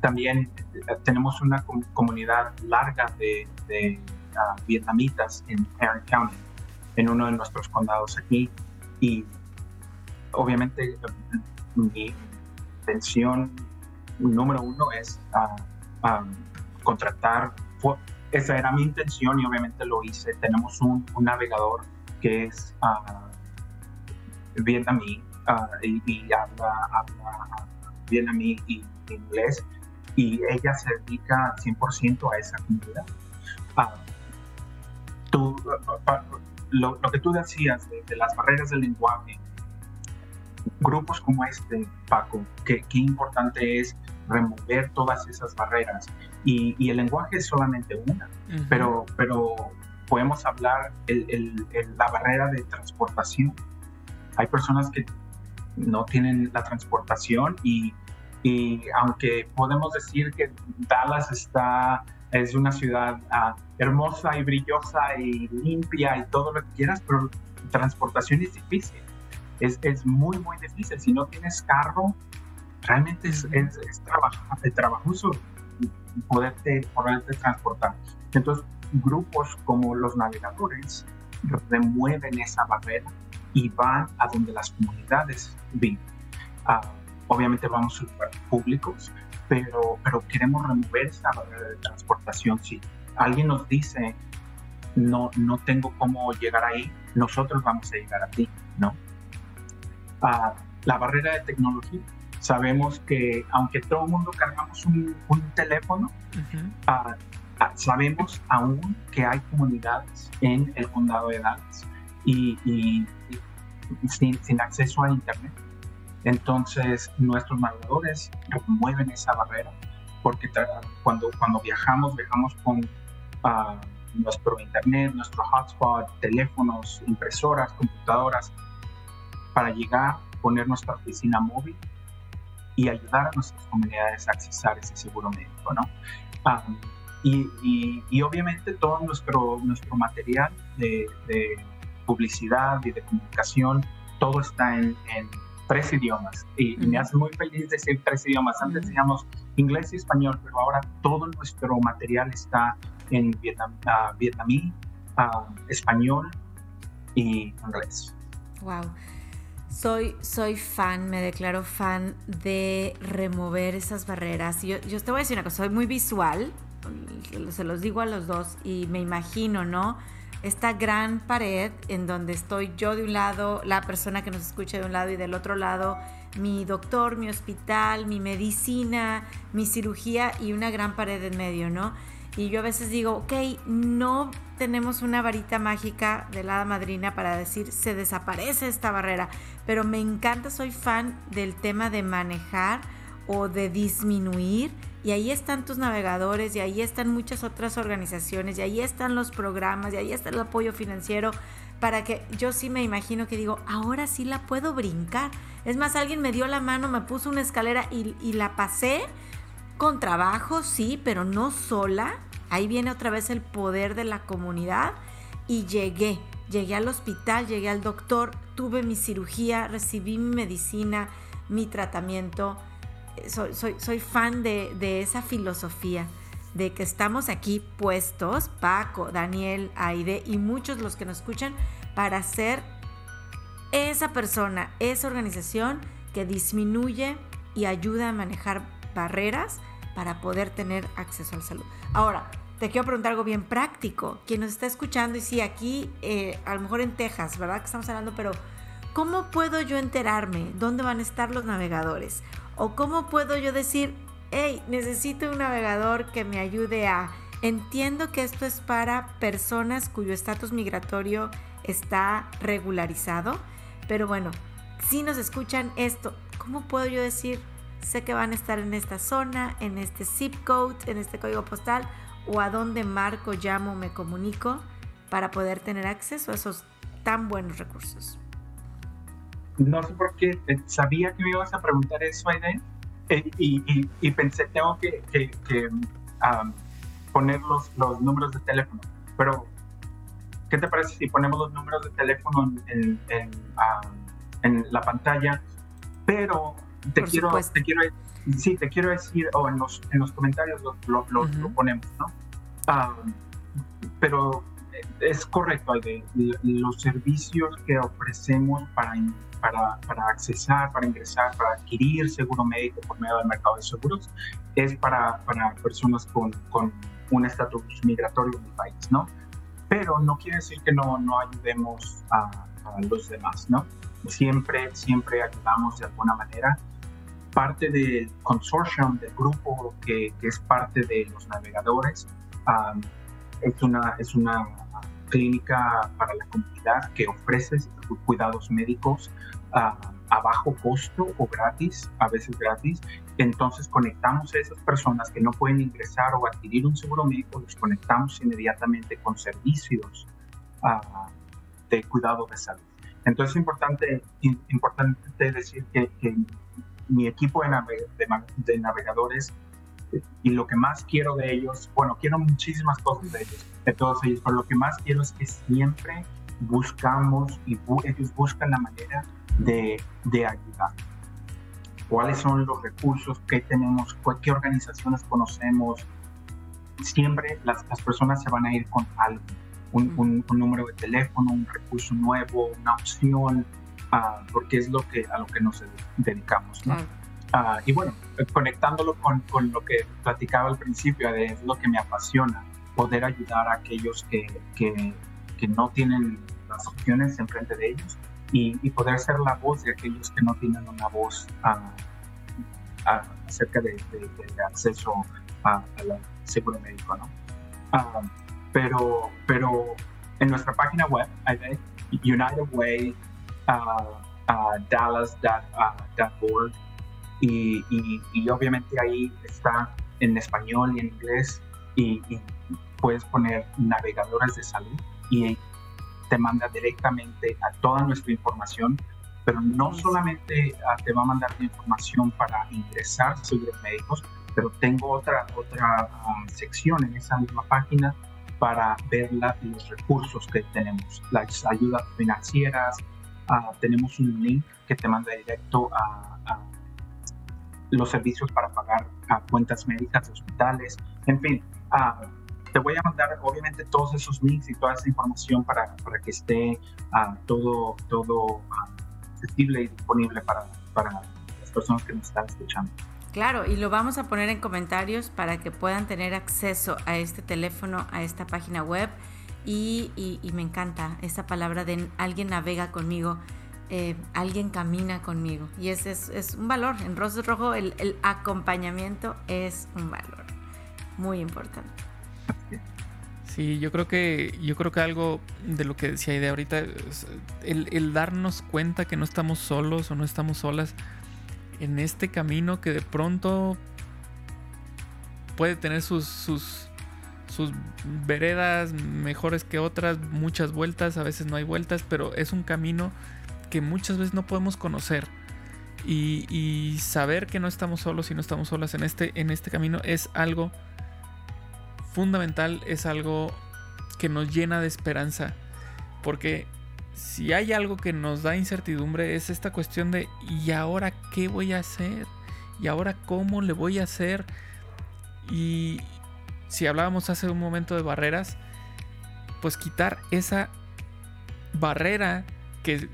también eh, tenemos una comunidad larga de, de uh, vietnamitas en Tarrant County, en uno de nuestros condados aquí. Y obviamente mi intención número uno es uh, contratar, esa era mi intención y obviamente lo hice. Tenemos un, navegador que es uh, vietnamí y, habla, habla vietnamí y inglés y ella se dedica 100% a esa comunidad. tú, lo, que tú decías de, las barreras del lenguaje, grupos como este, Paco, qué importante es remover todas esas barreras. Y, el lenguaje es solamente una, pero, pero podemos hablar el, la barrera de transportación. Hay personas que no tienen la transportación y, y aunque podemos decir que Dallas está es una ciudad ah, hermosa y brillosa y limpia y todo lo que quieras, pero transportación es difícil. Es, es muy, muy difícil. Si no tienes carro, realmente es, es, es trabajoso poderte, poderte transportar. Entonces, grupos como los navegadores remueven esa barrera y van a donde las comunidades viven. Ah, obviamente vamos a lugares públicos, pero, pero queremos remover esa barrera de transportación. Si alguien nos dice, no, no tengo cómo llegar ahí, nosotros vamos a llegar a ti, ¿no? La barrera de tecnología. Sabemos que aunque todo el mundo cargamos un, teléfono, ah, sabemos aún que hay comunidades en el condado de Dallas y, sin, acceso a Internet. Entonces nuestros navegadores remueven esa barrera porque cuando, cuando viajamos, viajamos con uh, nuestro Internet, nuestro hotspot, teléfonos, impresoras, computadoras, para llegar, poner nuestra oficina móvil y ayudar a nuestras comunidades a accesar ese seguro médico, ¿no? Um, y, y, obviamente todo nuestro, nuestro material de, publicidad y de comunicación, todo está en, en tres idiomas. Y, me hace muy feliz decir tres idiomas. Antes decíamos inglés y español, pero ahora todo nuestro material está en vietnam, uh, vietnamí, uh, español y inglés. Wow. Soy, soy fan, me declaro fan de remover esas barreras. Yo, yo te voy a decir una cosa, soy muy visual, se los digo a los dos y me imagino, ¿no? Esta gran pared en donde estoy yo de un lado, la persona que nos escucha de un lado y del otro lado, mi doctor, mi hospital, mi medicina, mi cirugía y una gran pared en medio, ¿no? Y yo a veces digo, ok, no tenemos una varita mágica de la madrina para decir se desaparece esta barrera, pero me encanta, soy fan del tema de manejar o de disminuir y ahí están tus navegadores y ahí están muchas otras organizaciones y ahí están los programas y ahí está el apoyo financiero para que yo sí me imagino que digo, ahora sí la puedo brincar. Es más, alguien me dio la mano, me puso una escalera y, y la pasé con trabajo, sí, pero no sola. Ahí viene otra vez el poder de la comunidad y llegué. Llegué al hospital, llegué al doctor, tuve mi cirugía, recibí mi medicina, mi tratamiento. Soy, soy, soy fan de, de esa filosofía de que estamos aquí puestos, Paco, Daniel, Aide y muchos los que nos escuchan, para ser esa persona, esa organización que disminuye y ayuda a manejar barreras para poder tener acceso a la salud. Ahora, te quiero preguntar algo bien práctico. Quien nos está escuchando, y sí, aquí, eh, a lo mejor en Texas, ¿verdad? Que estamos hablando, pero ¿cómo puedo yo enterarme dónde van a estar los navegadores? ¿O cómo puedo yo decir, hey, necesito un navegador que me ayude a... Entiendo que esto es para personas cuyo estatus migratorio está regularizado, pero bueno, si nos escuchan esto, ¿cómo puedo yo decir, sé que van a estar en esta zona, en este zip code, en este código postal, o a dónde marco, llamo, me comunico para poder tener acceso a esos tan buenos recursos. No sé por qué, eh, sabía que me ibas a preguntar eso, Aide, eh, y, y, pensé, tengo que, que, poner los, los, números de teléfono, pero ¿qué te parece si ponemos los números de teléfono en, en, en la pantalla? Pero te quiero, te quiero, sí, te quiero decir, o en los, en los comentarios lo, lo, ponemos, ¿no? Ah, pero es correcto, de los servicios que ofrecemos para, para, para, accesar, para ingresar, para adquirir seguro médico por medio del mercado de seguros, es para, para personas con, con un estatus migratorio en el país, ¿no? Pero no quiere decir que no, no ayudemos a, a los demás, ¿no? Siempre, siempre ayudamos de alguna manera parte del consortium, del grupo que, es parte de los navegadores. es, una, es una clínica para la comunidad que ofrece cuidados médicos a bajo costo o gratis, a veces gratis. Entonces conectamos a esas personas que no pueden ingresar o adquirir un seguro médico, los conectamos inmediatamente con servicios de cuidado de salud. Entonces es importante, importante decir que mi equipo de, navegadores y lo que más quiero de ellos, bueno, quiero muchísimas cosas de ellos, de todos ellos, pero lo que más quiero es que siempre buscamos y ellos buscan la manera de, de ayudar. ¿Cuáles son los recursos que tenemos? ¿Qué organizaciones conocemos? Siempre las, las personas se van a ir con algo, un, un, número de teléfono, un recurso nuevo, una opción, porque es lo que, a lo que nos dedicamos. ¿no? Ah, y bueno, conectándolo con, con, lo que platicaba al principio, de, es lo que me apasiona, poder ayudar a aquellos que, que, que no tienen las opciones enfrente de ellos y, y, poder ser la voz de aquellos que no tienen una voz uh, acerca de, de, acceso a, la seguro médico. ¿no? pero, pero en nuestra página web, United Way dallas.org y, y, obviamente ahí está en español y en inglés. Y, puedes poner navegadores de salud y te manda directamente a toda nuestra información, pero no solamente ah, te va a mandar la información para ingresar seguros médicos, pero tengo otra, otra um, sección en esa misma página para ver los recursos que tenemos, las ayudas financieras, ah, tenemos un link que te manda directo a, a los servicios para pagar cuentas médicas hospitales, en fin. Uh, te voy a mandar obviamente todos esos links y toda esa información para, para que esté uh, todo, todo accesible y disponible para, para las personas que nos están escuchando. Claro, y lo vamos a poner en comentarios para que puedan tener acceso a este teléfono, a esta página web. Y, me encanta esa palabra de alguien navega conmigo. Eh, alguien camina conmigo. Y ese es, un valor. En Rosas Rojo el, acompañamiento es un valor muy importante. Sí, yo creo que yo creo que algo de lo que decía de ahorita el, el, darnos cuenta que no estamos solos o no estamos solas en este camino que de pronto puede tener sus, sus veredas mejores que otras, muchas vueltas, a veces no hay vueltas, pero es un camino que muchas veces no podemos conocer. Y, saber que no estamos solos y no estamos solas en este, en este camino es algo fundamental, es algo que nos llena de esperanza. Porque si hay algo que nos da incertidumbre es esta cuestión de ¿y ahora qué voy a hacer? ¿Y ahora cómo le voy a hacer? Y si hablábamos hace un momento de barreras, pues quitar esa barrera que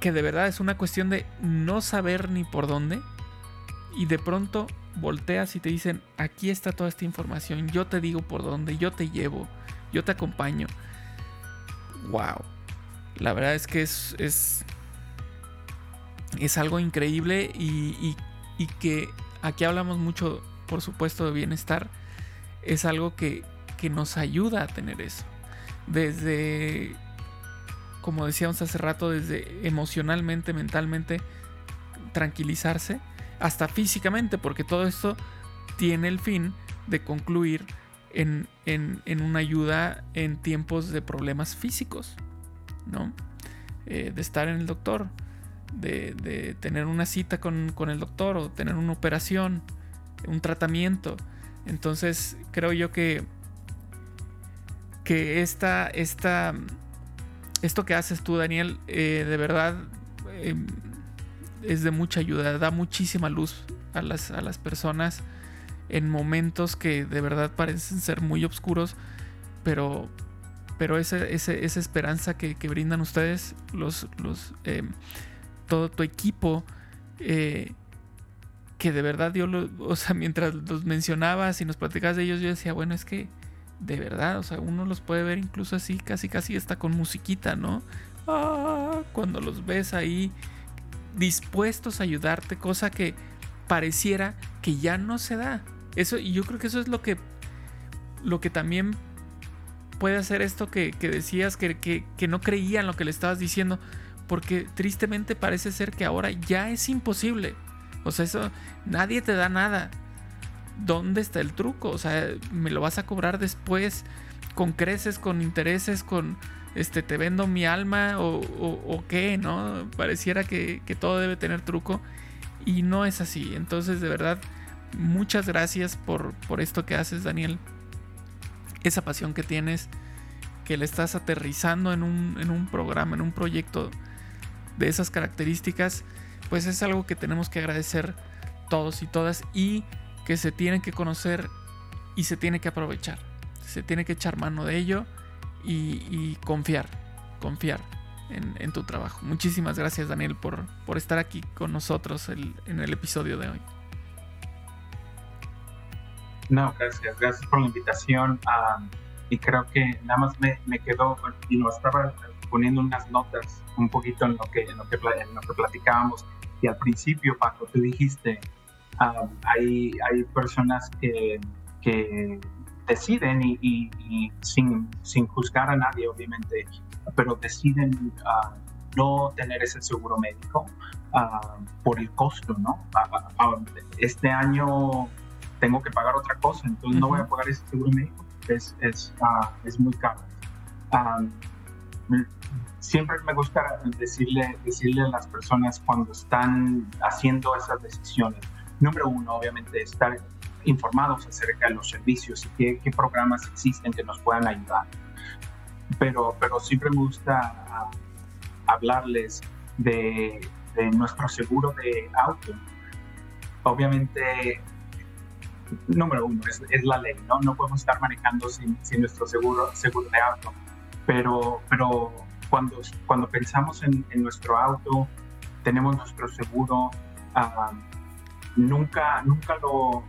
que de verdad es una cuestión de no saber ni por dónde y de pronto volteas y te dicen, aquí está toda esta información, yo te digo por dónde, yo te llevo, yo te acompaño. Wow. La verdad es que es, es, es algo increíble y, y, que aquí hablamos mucho, por supuesto, de bienestar. Es algo que, que nos ayuda a tener eso. Desde como decíamos hace rato, desde emocionalmente, mentalmente, tranquilizarse, hasta físicamente, porque todo esto tiene el fin de concluir en, una ayuda en tiempos de problemas físicos, ¿no? Eh, de estar en el doctor, de, tener una cita con, con, el doctor o tener una operación, un tratamiento. Entonces creo yo que, que esta, esta esto que haces tú, Daniel, eh, de verdad em, es de mucha ayuda, da muchísima luz a las, a las personas en momentos que de verdad parecen ser muy oscuros, pero, pero esa, esperanza que, brindan ustedes, los, los, em, todo tu equipo, eh, que de verdad yo, lo, o sea, mientras los mencionabas y nos platicabas de ellos, yo decía, bueno, es que de verdad, o sea, uno los puede ver incluso así, casi casi está con musiquita, ¿no? Ah, cuando los ves ahí dispuestos a ayudarte, cosa que pareciera que ya no se da. Eso, y yo creo que eso es lo que, lo que también puede hacer esto que, decías que, que, que no creían lo que le estabas diciendo, porque tristemente parece ser que ahora ya es imposible. O sea, eso nadie te da nada. ¿dónde está el truco? O sea, me lo vas a cobrar después con creces, con intereses, con este, te vendo mi alma o, qué, ¿no? Pareciera que, todo debe tener truco y no es así. Entonces, de verdad, muchas gracias por, por esto que haces, Daniel. Esa pasión que tienes, que le estás aterrizando en un, en un programa, en un proyecto de esas características, pues es algo que tenemos que agradecer todos y todas y que se tiene que conocer y se tiene que aprovechar. Se tiene que echar mano de ello y, confiar, confiar en, tu trabajo. Muchísimas gracias Daniel por, por estar aquí con nosotros en el episodio de hoy. No, gracias, gracias por la invitación. y creo que nada más me, me, quedó, y lo estaba poniendo unas notas un poquito en lo que, en lo que, en lo que platicábamos. Y al principio, Paco, tú dijiste, hay, hay personas que, que deciden y, sin, sin, juzgar a nadie, obviamente, pero deciden no tener ese seguro médico ah, por el costo, ¿no? Ah, este año tengo que pagar otra cosa, entonces no voy a pagar ese seguro médico, es, es, es muy caro. Siempre me gusta decirle, decirle a las personas cuando están haciendo esas decisiones, número uno, obviamente, estar informados acerca de los servicios y qué, qué programas existen que nos puedan ayudar. Pero, pero siempre me gusta hablarles de, nuestro seguro de auto. Obviamente, número uno, es, la ley, ¿no? No podemos estar manejando sin, nuestro seguro, seguro de auto. Pero, pero cuando, cuando pensamos en, nuestro auto, tenemos nuestro seguro, ah, nunca, nunca lo,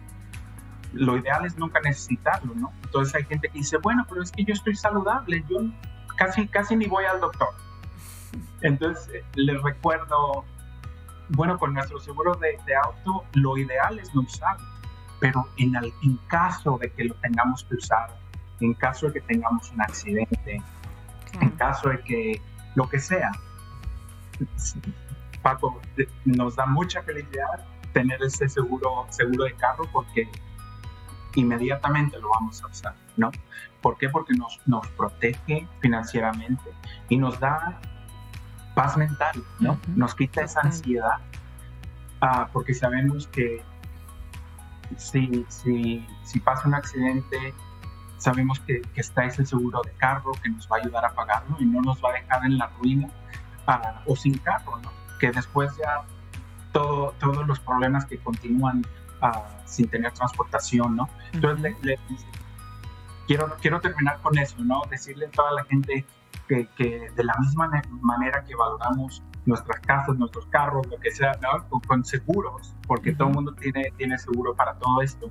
lo ideal es nunca necesitarlo, ¿no? Entonces hay gente que dice, bueno, pero es que yo estoy saludable, yo casi, casi ni voy al doctor. Entonces, eh, les recuerdo, bueno, con nuestro seguro de, auto, lo ideal es no usarlo, pero en, el, en caso de que lo tengamos que usar, en caso de que tengamos un accidente, en caso de que lo que sea, Paco, nos da mucha felicidad tener ese seguro, seguro de carro porque inmediatamente lo vamos a usar, ¿no? ¿Por qué? Porque nos, nos protege financieramente y nos da paz mental, ¿no? Nos quita esa ansiedad, ah, porque sabemos que si, si, si, pasa un accidente, sabemos que, que, está ese seguro de carro que nos va a ayudar a pagarlo y no nos va a dejar en la ruina ah, o sin carro, ¿no? Que después ya todo, todos los problemas que continúan ah, sin tener transportación, ¿no? Entonces, quiero, quiero terminar con eso, ¿no? Decirle a toda la gente que, que, de la misma manera que valoramos nuestras casas, nuestros carros, lo que sea, con, seguros, porque todo el mundo tiene, tiene seguro para todo esto,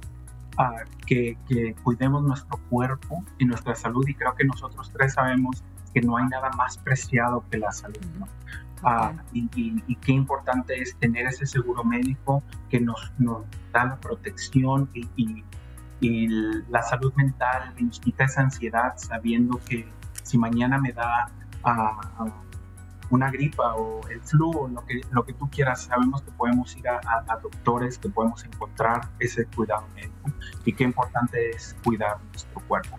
que, que, cuidemos nuestro cuerpo y nuestra salud y creo que nosotros tres sabemos que no hay nada más preciado que la salud. ¿no? Ah, y, y, qué importante es tener ese seguro médico que nos, nos da la protección y, y, la salud mental y nos quita esa ansiedad sabiendo que si mañana me da uh, una gripa o el flu o lo que, lo que tú quieras, sabemos que podemos ir a, doctores, que podemos encontrar ese cuidado médico y qué importante es cuidar nuestro cuerpo.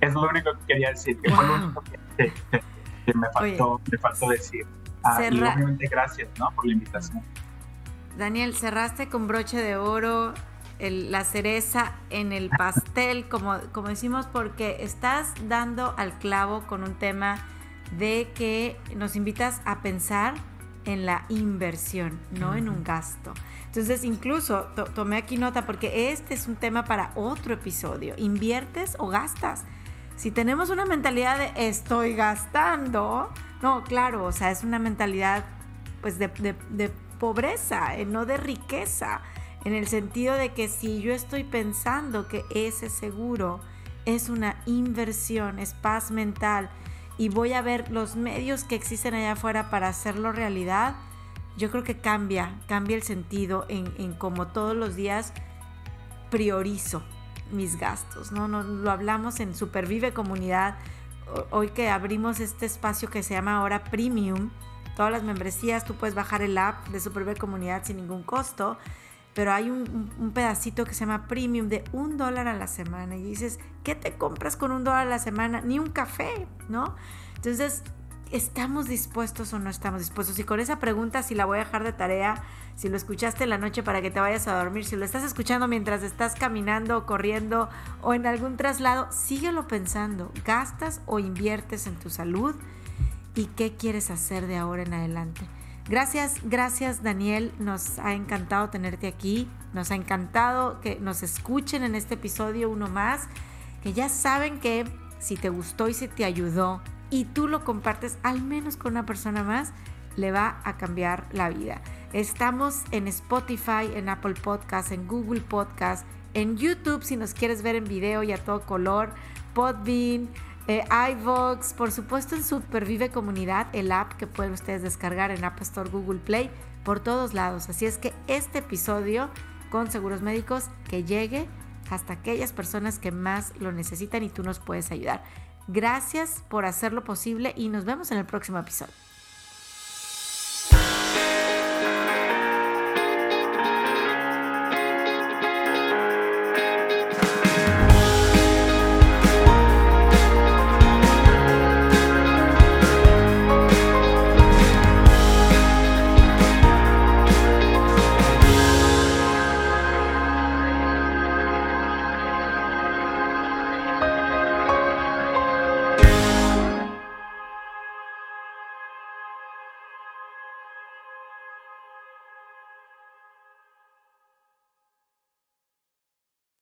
Es lo único que quería decir, que fue lo único que, me, faltó, me faltó decir. Ah, y obviamente gracias ¿no? por la invitación. Daniel, cerraste con broche de oro la cereza en el pastel, como, como decimos, porque estás dando al clavo con un tema de que nos invitas a pensar en la inversión, no en un gasto. Entonces, incluso tomé aquí nota porque este es un tema para otro episodio. ¿Inviertes o gastas? Si tenemos una mentalidad de estoy gastando, no, claro, o sea, es una mentalidad pues de, de pobreza, eh, no de riqueza en el sentido de que si yo estoy pensando que ese seguro es una inversión, es paz mental y voy a ver los medios que existen allá afuera para hacerlo realidad, yo creo que cambia, cambia el sentido en, en cómo todos los días priorizo mis gastos, ¿no? ¿no? Lo hablamos en Supervive Comunidad, hoy que abrimos este espacio que se llama ahora Premium, todas las membresías, tú puedes bajar el app de Supervive Comunidad sin ningún costo pero hay un, pedacito que se llama premium de un dólar a la semana y dices, ¿qué te compras con un dólar a la semana? Ni un café, ¿no? Entonces, ¿estamos dispuestos o no estamos dispuestos? Y con esa pregunta, si la voy a dejar de tarea, si lo escuchaste en la noche para que te vayas a dormir, si lo estás escuchando mientras estás caminando, corriendo o en algún traslado, síguelo pensando. ¿Gastas o inviertes en tu salud? ¿Y qué quieres hacer de ahora en adelante? Gracias, gracias Daniel, nos ha encantado tenerte aquí, nos ha encantado que nos escuchen en este episodio uno más, que ya saben que si te gustó y si te ayudó y tú lo compartes al menos con una persona más, le va a cambiar la vida. Estamos en Spotify, en Apple Podcast, en Google Podcast, en YouTube si nos quieres ver en video y a todo color, Podbean, eh, iVox, por supuesto en Supervive Comunidad, el app que pueden ustedes descargar en App Store, Google Play, por todos lados. Así es que este episodio con seguros médicos que llegue hasta aquellas personas que más lo necesitan y tú nos puedes ayudar. Gracias por hacerlo posible y nos vemos en el próximo episodio.